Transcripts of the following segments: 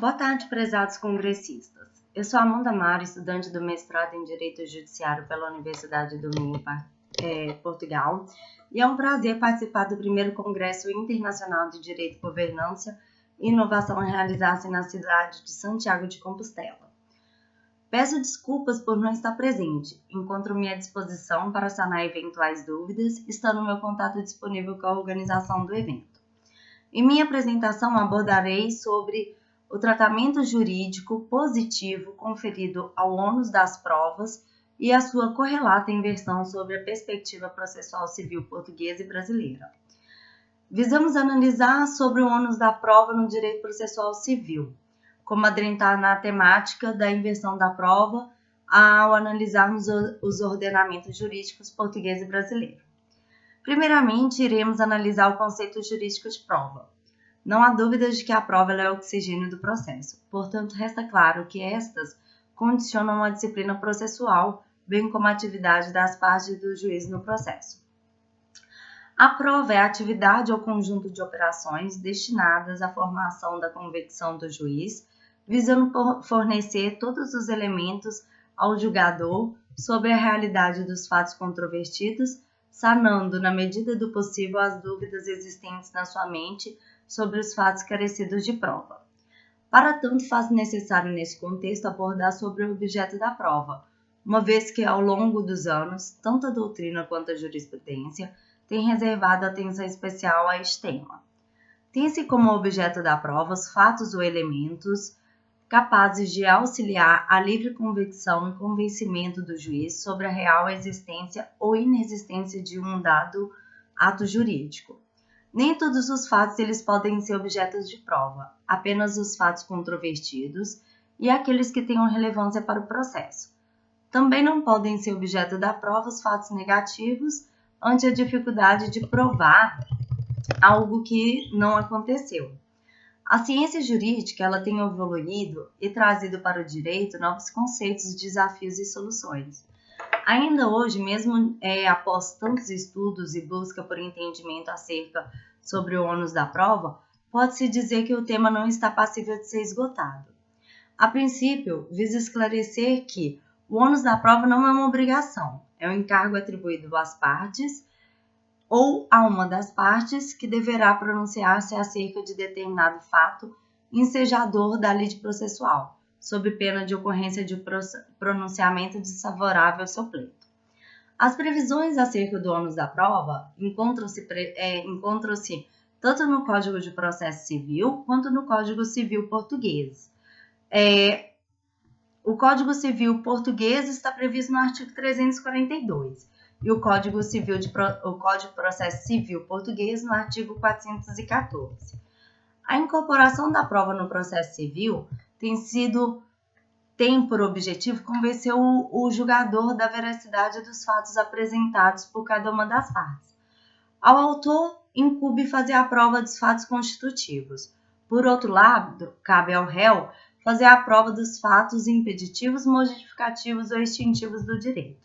Boa tarde, prezados congressistas. Eu sou Amanda Mara, estudante do mestrado em Direito Judiciário pela Universidade do Minho, é, Portugal, e é um prazer participar do primeiro Congresso Internacional de Direito, Governança e Inovação a realizar-se na cidade de Santiago de Compostela. Peço desculpas por não estar presente. Encontro-me à disposição para sanar eventuais dúvidas, estando meu contato disponível com a organização do evento. Em minha apresentação abordarei sobre o tratamento jurídico positivo conferido ao ônus das provas e a sua correlata inversão sobre a perspectiva processual civil portuguesa e brasileira. Visamos analisar sobre o ônus da prova no direito processual civil, como adentrar na temática da inversão da prova ao analisarmos os ordenamentos jurídicos português e brasileiro. Primeiramente, iremos analisar o conceito jurídico de prova. Não há dúvidas de que a prova é o oxigênio do processo, portanto, resta claro que estas condicionam a disciplina processual, bem como a atividade das partes do juiz no processo. A prova é a atividade ou conjunto de operações destinadas à formação da convicção do juiz, visando fornecer todos os elementos ao julgador sobre a realidade dos fatos controvertidos, sanando, na medida do possível, as dúvidas existentes na sua mente sobre os fatos carecidos de prova. Para tanto, faz necessário nesse contexto abordar sobre o objeto da prova, uma vez que ao longo dos anos, tanto a doutrina quanto a jurisprudência têm reservado atenção especial a este tema. Tem-se como objeto da prova os fatos ou elementos capazes de auxiliar a livre convicção e convencimento do juiz sobre a real existência ou inexistência de um dado ato jurídico. Nem todos os fatos eles podem ser objetos de prova, apenas os fatos controvertidos e aqueles que tenham relevância para o processo. Também não podem ser objeto da prova os fatos negativos ante a dificuldade de provar algo que não aconteceu. A ciência jurídica ela tem evoluído e trazido para o direito novos conceitos, desafios e soluções. Ainda hoje, mesmo é, após tantos estudos e busca por entendimento acerca sobre o ônus da prova, pode-se dizer que o tema não está passível de ser esgotado. A princípio, visa esclarecer que o ônus da prova não é uma obrigação, é um encargo atribuído às partes ou a uma das partes que deverá pronunciar-se acerca de determinado fato ensejador da lide processual sob pena de ocorrência de pronunciamento desfavorável pleito. As previsões acerca do ônus da prova encontram-se é, encontram tanto no Código de Processo Civil quanto no Código Civil Português. É, o Código Civil Português está previsto no artigo 342 e o Código Civil de, o Código de Processo Civil Português no artigo 414. A incorporação da prova no processo civil tem sido tem por objetivo convencer o, o julgador da veracidade dos fatos apresentados por cada uma das partes. Ao autor incube fazer a prova dos fatos constitutivos. Por outro lado, cabe ao réu fazer a prova dos fatos impeditivos, modificativos ou extintivos do direito.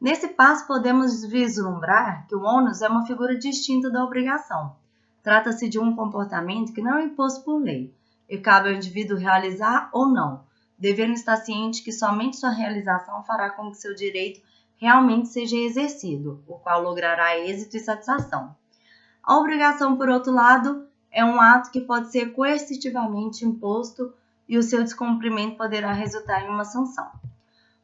Nesse passo, podemos vislumbrar que o ônus é uma figura distinta da obrigação. Trata-se de um comportamento que não é imposto por lei, e cabe ao indivíduo realizar ou não, devendo estar ciente que somente sua realização fará com que seu direito realmente seja exercido, o qual logrará êxito e satisfação. A obrigação, por outro lado, é um ato que pode ser coercitivamente imposto e o seu descumprimento poderá resultar em uma sanção.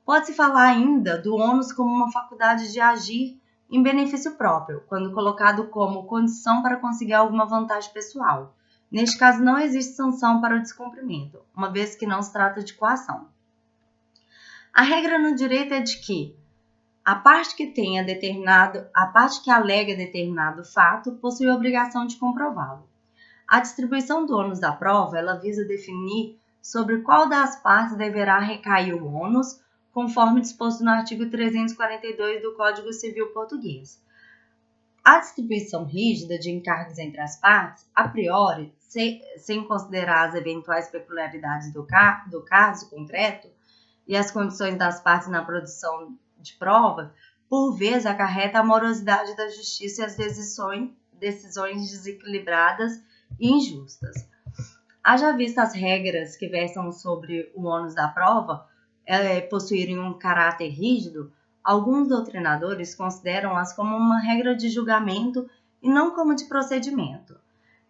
Pode-se falar ainda do ônus como uma faculdade de agir em benefício próprio, quando colocado como condição para conseguir alguma vantagem pessoal, Neste caso, não existe sanção para o descumprimento, uma vez que não se trata de coação. A regra no direito é de que a parte que tenha determinado, a parte que alega determinado fato possui a obrigação de comprová-lo. A distribuição do ônus da prova, ela visa definir sobre qual das partes deverá recair o ônus, conforme disposto no artigo 342 do Código Civil Português. A distribuição rígida de encargos entre as partes, a priori, sem, sem considerar as eventuais peculiaridades do, ca do caso concreto e as condições das partes na produção de prova, por vezes acarreta a morosidade da justiça e as decisões, decisões desequilibradas e injustas. Haja vista as regras que versam sobre o ônus da prova é, possuírem um caráter rígido, alguns doutrinadores consideram-as como uma regra de julgamento e não como de procedimento.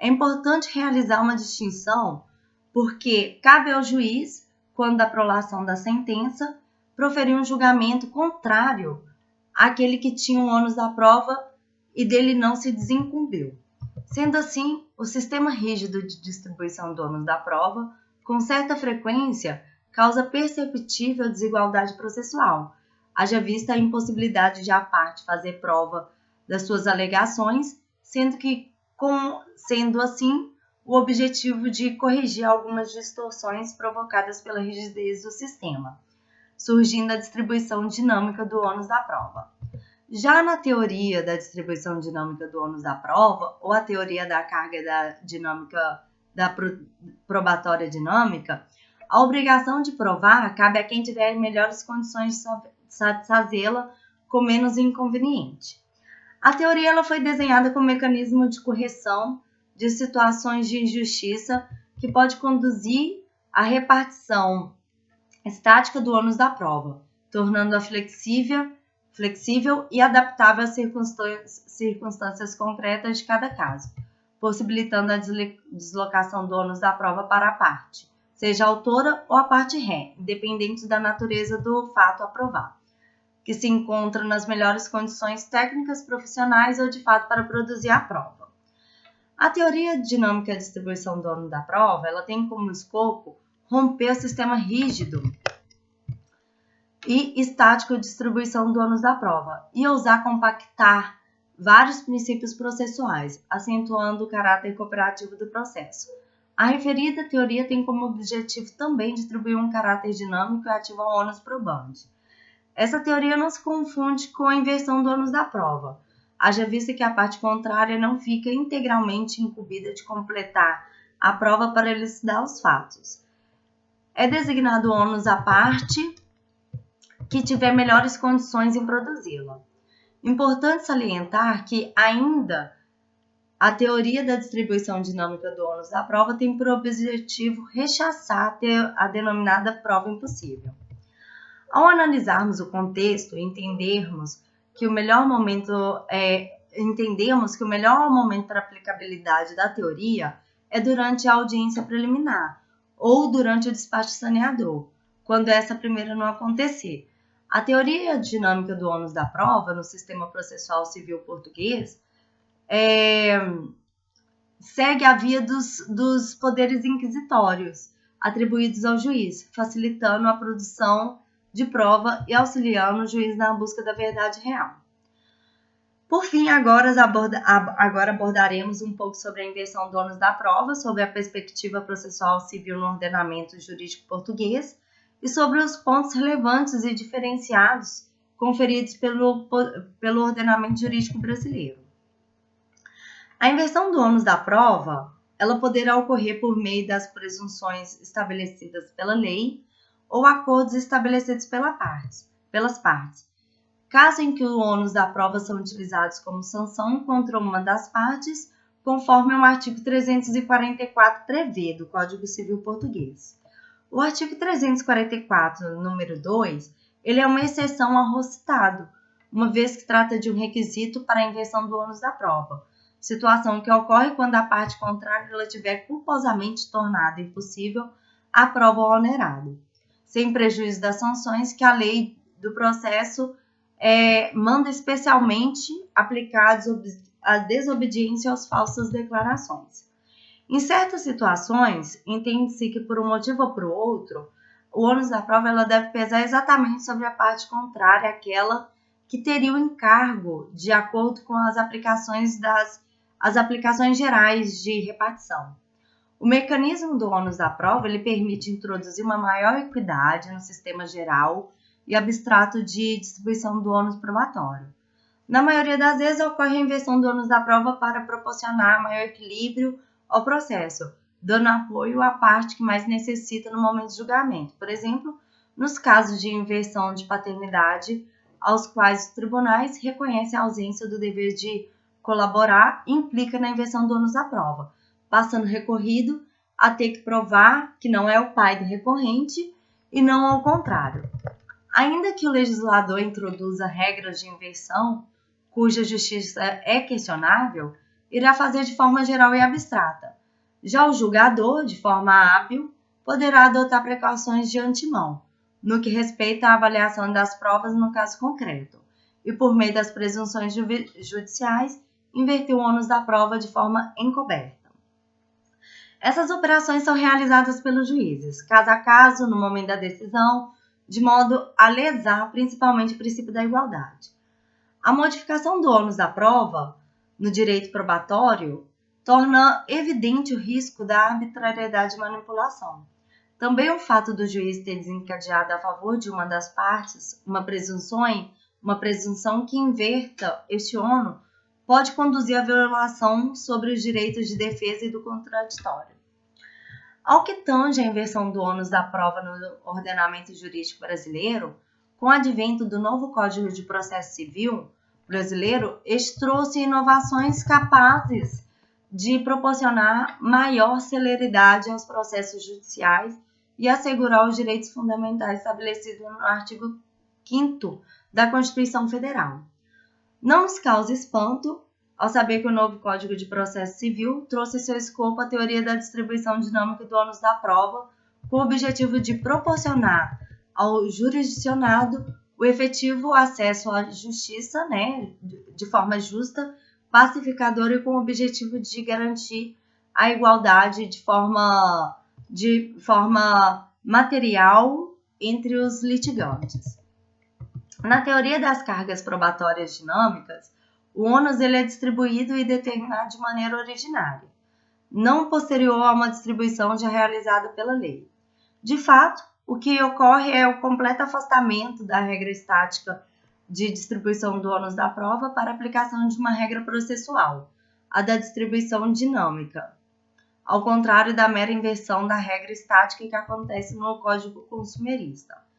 É importante realizar uma distinção porque cabe ao juiz, quando da prolação da sentença, proferir um julgamento contrário àquele que tinha o ônus da prova e dele não se desincumbiu. Sendo assim, o sistema rígido de distribuição do ônus da prova, com certa frequência, causa perceptível desigualdade processual, haja vista a impossibilidade de a parte fazer prova das suas alegações, sendo que, com, sendo assim, o objetivo de corrigir algumas distorções provocadas pela rigidez do sistema, surgindo a distribuição dinâmica do ônus da prova. Já na teoria da distribuição dinâmica do ônus da prova, ou a teoria da carga da dinâmica da probatória dinâmica, a obrigação de provar cabe a quem tiver melhores condições de satisfazê-la com menos inconveniente. A teoria ela foi desenhada como mecanismo de correção de situações de injustiça que pode conduzir à repartição estática do ônus da prova, tornando-a flexível flexível e adaptável às circunstâncias concretas de cada caso, possibilitando a deslocação do ônus da prova para a parte, seja a autora ou a parte ré, independente da natureza do fato aprovado, que se encontra nas melhores condições técnicas, profissionais ou de fato para produzir a prova. A teoria dinâmica de distribuição do ônus da prova, ela tem como escopo romper o sistema rígido e estático de distribuição do ônus da prova, e ousar compactar vários princípios processuais, acentuando o caráter cooperativo do processo. A referida teoria tem como objetivo também distribuir um caráter dinâmico e ativo ao ônus probante. Essa teoria não se confunde com a inversão do ônus da prova, haja vista que a parte contrária não fica integralmente incumbida de completar a prova para elucidar os fatos. É designado ônus à parte que tiver melhores condições em produzi-la. Importante salientar que ainda a teoria da distribuição dinâmica do ônus da prova tem por objetivo rechaçar a denominada prova impossível. Ao analisarmos o contexto e entendermos que o melhor momento é entendemos que o melhor momento para aplicabilidade da teoria é durante a audiência preliminar ou durante o despacho saneador, quando essa primeira não acontecer, a teoria dinâmica do ônus da prova no sistema processual civil português é, segue a via dos, dos poderes inquisitórios atribuídos ao juiz, facilitando a produção de prova e auxiliando o juiz na busca da verdade real. Por fim, agora, aborda, agora abordaremos um pouco sobre a inversão do ônus da prova, sobre a perspectiva processual civil no ordenamento jurídico português e sobre os pontos relevantes e diferenciados conferidos pelo, pelo ordenamento jurídico brasileiro. A inversão do ônus da prova, ela poderá ocorrer por meio das presunções estabelecidas pela lei ou acordos estabelecidos pela parte, pelas partes. Caso em que o ônus da prova são utilizados como sanção contra uma das partes, conforme o artigo 344 prevê do Código Civil Português. O artigo 344, número 2, ele é uma exceção ao recitado, uma vez que trata de um requisito para a inversão do ônus da prova, situação que ocorre quando a parte contrária ela tiver culposamente tornado impossível a prova onerada, sem prejuízo das sanções que a lei do processo é, manda especialmente aplicar a desobediência às falsas declarações. Em certas situações, entende-se que por um motivo ou por outro, o ônus da prova ela deve pesar exatamente sobre a parte contrária àquela que teria o encargo de acordo com as aplicações das as aplicações gerais de repartição. O mecanismo do ônus da prova ele permite introduzir uma maior equidade no sistema geral e abstrato de distribuição do ônus probatório. Na maioria das vezes ocorre a inversão do ônus da prova para proporcionar maior equilíbrio ao processo, dando apoio à parte que mais necessita no momento de julgamento. Por exemplo, nos casos de inversão de paternidade, aos quais os tribunais reconhecem a ausência do dever de colaborar, implica na inversão do ônus da prova, passando recorrido a ter que provar que não é o pai do recorrente e não ao contrário. Ainda que o legislador introduza regras de inversão, cuja justiça é questionável, irá fazer de forma geral e abstrata. Já o julgador, de forma hábil, poderá adotar precauções de antemão, no que respeita à avaliação das provas no caso concreto, e por meio das presunções judiciais, inverter o ônus da prova de forma encoberta. Essas operações são realizadas pelos juízes, caso a caso, no momento da decisão, de modo a lesar principalmente o princípio da igualdade. A modificação do ônus da prova no direito probatório torna evidente o risco da arbitrariedade e manipulação. Também o fato do juiz ter desencadeado a favor de uma das partes uma presunção, uma presunção que inverta este ônus pode conduzir à violação sobre os direitos de defesa e do contraditório. Ao que tange a inversão do ônus da prova no ordenamento jurídico brasileiro, com o advento do novo Código de Processo Civil brasileiro, este trouxe inovações capazes de proporcionar maior celeridade aos processos judiciais e assegurar os direitos fundamentais estabelecidos no artigo 5 da Constituição Federal. Não nos causa espanto ao saber que o novo Código de Processo Civil trouxe seu escopo a teoria da distribuição dinâmica do ônus da prova, com o objetivo de proporcionar ao jurisdicionado o efetivo acesso à justiça, né, de forma justa, pacificadora e com o objetivo de garantir a igualdade de forma, de forma material entre os litigantes. Na teoria das cargas probatórias dinâmicas, o ônus ele é distribuído e determinado de maneira originária, não posterior a uma distribuição já realizada pela lei. De fato, o que ocorre é o completo afastamento da regra estática de distribuição do ônus da prova para aplicação de uma regra processual, a da distribuição dinâmica, ao contrário da mera inversão da regra estática que acontece no Código Consumerista.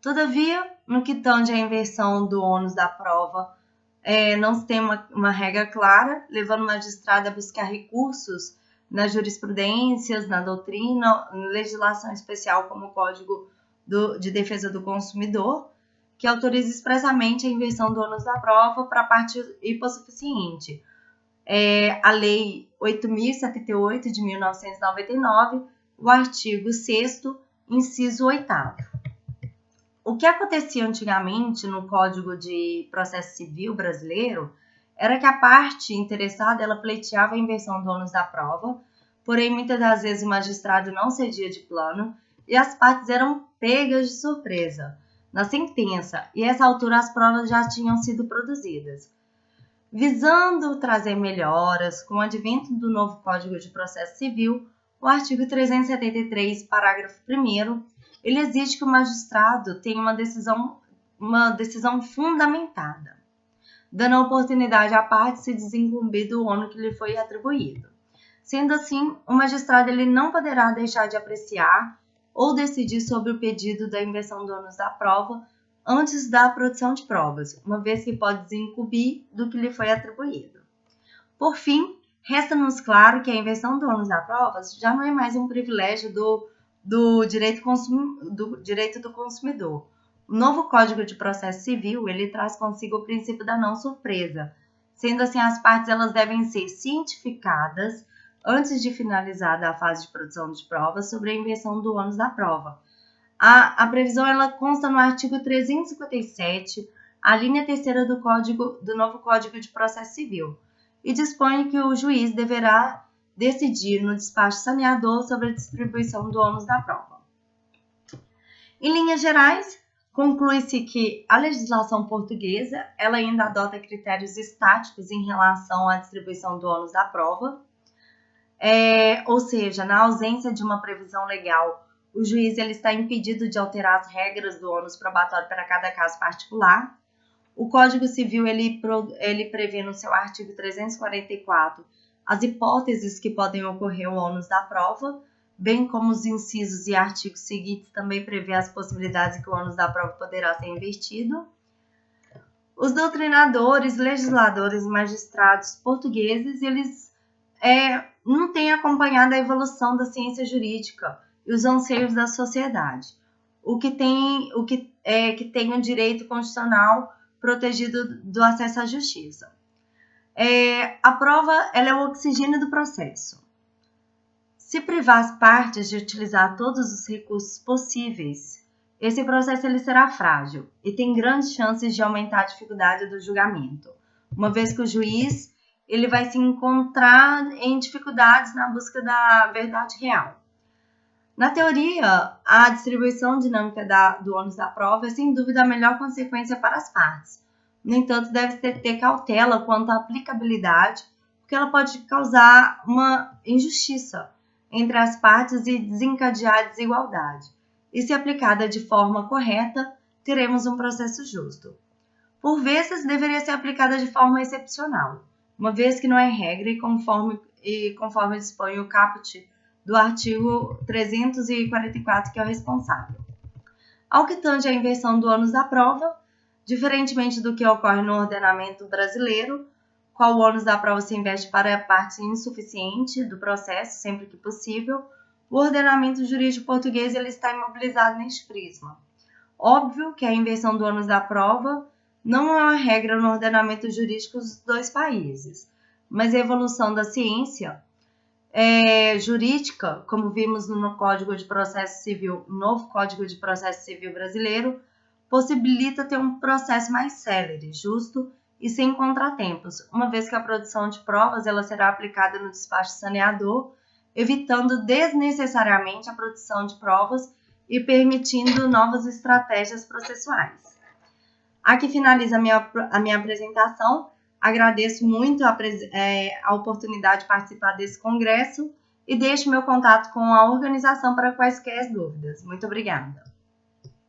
Todavia, no que tange à inversão do ônus da prova, é, não se tem uma, uma regra clara, levando o magistrado a buscar recursos nas jurisprudências, na doutrina, em legislação especial como o Código do, de Defesa do Consumidor, que autoriza expressamente a inversão do ônus da prova para a parte hipossuficiente. É, a Lei 8.078 de 1999, o artigo 6 inciso 8 o que acontecia antigamente no Código de Processo Civil brasileiro era que a parte interessada ela pleiteava a inversão do ônus da prova, porém muitas das vezes o magistrado não cedia de plano e as partes eram pegas de surpresa na sentença, e essa altura as provas já tinham sido produzidas. Visando trazer melhoras com o advento do novo Código de Processo Civil, o artigo 373, parágrafo 1 ele exige que o magistrado tenha uma decisão, uma decisão fundamentada, dando a oportunidade à parte se desincumbir do ônus que lhe foi atribuído. Sendo assim, o magistrado ele não poderá deixar de apreciar ou decidir sobre o pedido da inversão do ônus da prova antes da produção de provas, uma vez que pode desincumbir do que lhe foi atribuído. Por fim, resta-nos claro que a inversão do ônus da prova já não é mais um privilégio do do direito, consum, do direito do consumidor. O novo Código de Processo Civil, ele traz consigo o princípio da não surpresa. Sendo assim, as partes elas devem ser cientificadas antes de finalizada a fase de produção de provas sobre a inversão do ônus da prova. A, a previsão ela consta no artigo 357, a linha terceira do código do novo Código de Processo Civil, e dispõe que o juiz deverá decidir no despacho saneador sobre a distribuição do ônus da prova. Em linhas gerais, conclui-se que a legislação portuguesa ela ainda adota critérios estáticos em relação à distribuição do ônus da prova, é, ou seja, na ausência de uma previsão legal, o juiz ele está impedido de alterar as regras do ônus probatório para cada caso particular. O Código Civil ele, ele prevê no seu artigo 344 as hipóteses que podem ocorrer o ônus da prova, bem como os incisos e artigos seguintes também prevê as possibilidades que o ônus da prova poderá ser invertido. Os doutrinadores, legisladores e magistrados portugueses, eles é, não tem acompanhado a evolução da ciência jurídica e os anseios da sociedade. O que tem o que é que tem o direito constitucional protegido do acesso à justiça. É, a prova ela é o oxigênio do processo. Se privar as partes de utilizar todos os recursos possíveis, esse processo ele será frágil e tem grandes chances de aumentar a dificuldade do julgamento, uma vez que o juiz ele vai se encontrar em dificuldades na busca da verdade real. Na teoria, a distribuição dinâmica da, do ônus da prova é sem dúvida a melhor consequência para as partes, no entanto, deve ter, ter cautela quanto à aplicabilidade, porque ela pode causar uma injustiça entre as partes e desencadear desigualdade. E se aplicada de forma correta, teremos um processo justo. Por vezes, deveria ser aplicada de forma excepcional, uma vez que não é regra e conforme, e conforme dispõe o caput do artigo 344, que é o responsável. Ao que tange a inversão do ônus da prova, Diferentemente do que ocorre no ordenamento brasileiro, qual o ônus da prova se investe para a parte insuficiente do processo, sempre que possível, o ordenamento jurídico português ele está imobilizado neste prisma. Óbvio que a inversão do ônus da prova não é uma regra no ordenamento jurídico dos dois países, mas a evolução da ciência é, jurídica, como vimos no Código de Processo Civil, novo Código de Processo Civil brasileiro, possibilita ter um processo mais célere, justo e sem contratempos, uma vez que a produção de provas ela será aplicada no despacho saneador, evitando desnecessariamente a produção de provas e permitindo novas estratégias processuais. Aqui finaliza a minha, a minha apresentação. Agradeço muito a, é, a oportunidade de participar desse congresso e deixo meu contato com a organização para quaisquer dúvidas. Muito obrigada.